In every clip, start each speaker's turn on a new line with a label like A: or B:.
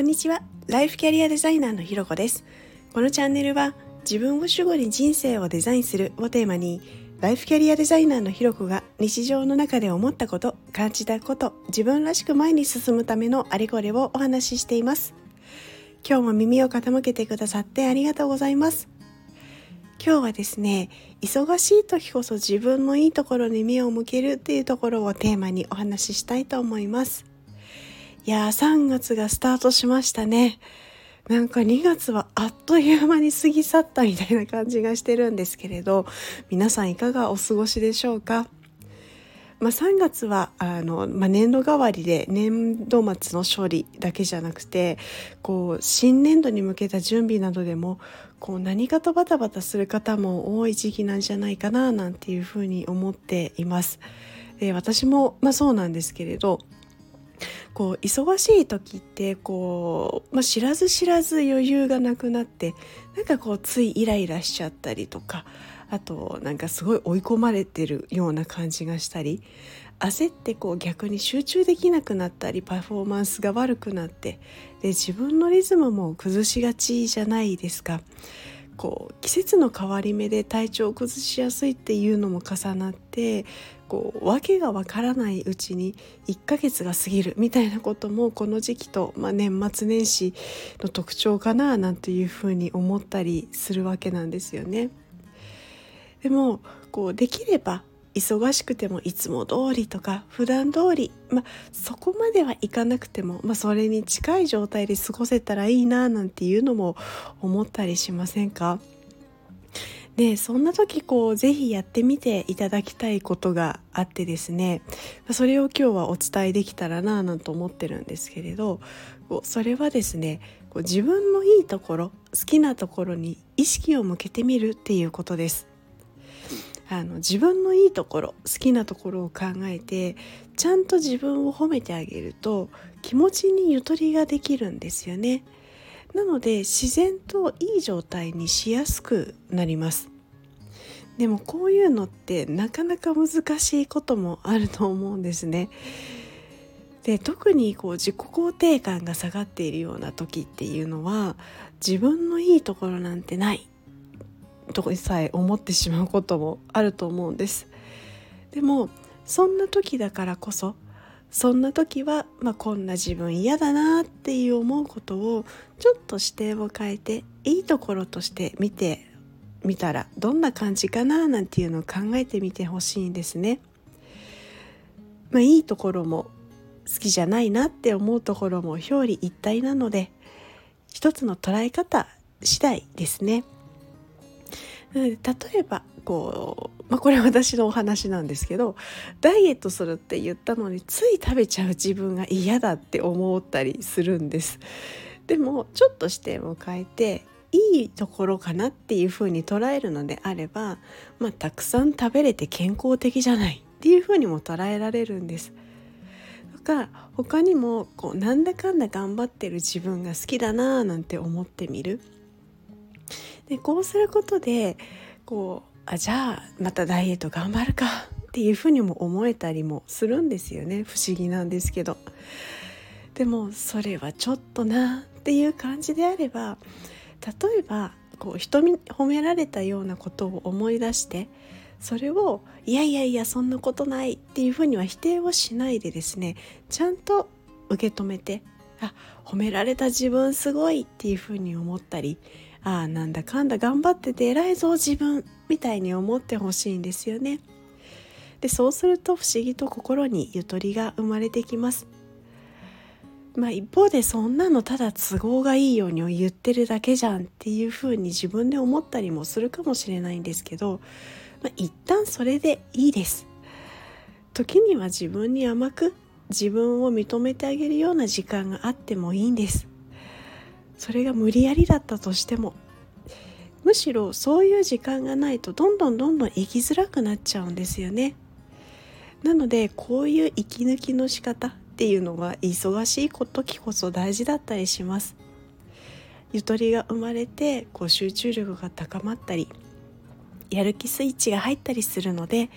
A: んにちは。ライフキャリアデザイナーのひろこです。このチャンネルは自分を主語に人生をデザインするをテーマにライフキャリアデザイナーのひろこが日常の中で思ったこと感じたこと自分らしく前に進むためのあれこれをお話ししています。今日も耳を傾けてくださってありがとうございます。今日はですね忙しい時こそ自分のいいところに目を向けるっていうところをテーマにお話ししたいと思います。いやー3月がスタートしましたねなんか2月はあっという間に過ぎ去ったみたいな感じがしてるんですけれど皆さんいかがお過ごしでしょうか？まあ、3月はあの、まあ、年度代わりで年度末の処理だけじゃなくてこう新年度に向けた準備などでもこう何かとバタバタする方も多い時期なんじゃないかななんていうふうに思っています。で私も、まあ、そうなんですけれどこう忙しい時ってこう、まあ、知らず知らず余裕がなくなってなんかこうついイライラしちゃったりとかあとなんかすごい追い込まれてるような感じがしたり焦ってこう逆に集中できなくなったりパフォーマンスが悪くなってで自分のリズムも崩しがちじゃないですか。こう季節の変わり目で体調を崩しやすいっていうのも重なってこう訳がわからないうちに1ヶ月が過ぎるみたいなこともこの時期と、まあ、年末年始の特徴かななんていうふうに思ったりするわけなんですよね。でもこうできれば忙しくてもいつも通りとか普段通り、まあ、そこまではいかなくても、まあ、それに近い状態で過ごせたらいいななんていうのも思ったりしませんか？でそんな時こうぜひやってみていただきたいことがあってですねそれを今日はお伝えできたらななんて思ってるんですけれどそれはですね自分のいいところ好きなところに意識を向けてみるっていうことです。あの自分のいいところ好きなところを考えてちゃんと自分を褒めてあげると気持ちにゆとりができるんですよね。なので自然といい状態にしやすくなります。でもこういうのってなかなか難しいこともあると思うんですね。で特にこう自己肯定感が下がっているような時っていうのは自分のいいところなんてない。とさえ思ってしまうこともあると思うんですでもそんな時だからこそそんな時は、まあ、こんな自分嫌だなっていう思うことをちょっと視点を変えていいところとして見てみたらどんな感じかななんていうのを考えてみてほしいんですね。まあ、いいところも好きじゃないなって思うところも表裏一体なので一つの捉え方次第ですね。例えばこう、まあ、これ私のお話なんですけどダイエットするって言ったのについ食べちゃう自分が嫌だって思ったりするんです。でもちょっと視点を変えていいところかなっていうふうに捉えるのであれば、まあ、たくさん食べれて健康的じゃないっていうふうにも捉えられるんです。とか他にもこうなんだかんだ頑張ってる自分が好きだなーなんて思ってみる。でこうすることでこうあじゃあまたダイエット頑張るかっていうふうにも思えたりもするんですよね。不思議なんですけど。でもそれはちょっとなっていう感じであれば例えばこう人に褒められたようなことを思い出してそれをいやいやいやそんなことないっていうふうには否定をしないでですねちゃんと受け止めてあ褒められた自分すごいっていうふうに思ったりああなんだかんだ頑張ってて偉いぞ自分みたいに思ってほしいんですよね。でそうすると不思議と心にゆとりが生まれてきます。まあ一方でそんなのただ都合がいいように言ってるだけじゃんっていうふうに自分で思ったりもするかもしれないんですけど、まあ、一旦それでいいです。時には自分に甘く自分を認めてあげるような時間があってもいいんです。それが無理やりだったとしてもむしろそういう時間がないとどんどんどんどん生きづらくなっちゃうんですよね。なのでこういう息抜きの仕方っていうのは忙しい時こそ大事だったりします。ゆとりが生まれてこう集中力が高まったりやる気スイッチが入ったりするので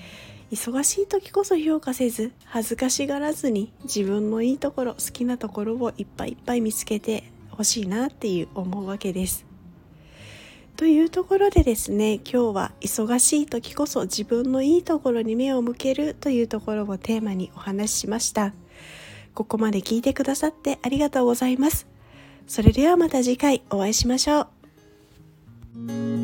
A: 忙しい時こそ評価せず恥ずかしがらずに自分のいいところ好きなところをいっぱいいっぱい見つけてほしいなっていう思うわけです。というところでですね今日は忙しい時こそ自分のいいところに目を向けるというところをテーマにお話ししました。ここまで聞いてくださってありがとうございます。それではまた次回お会いしましょう。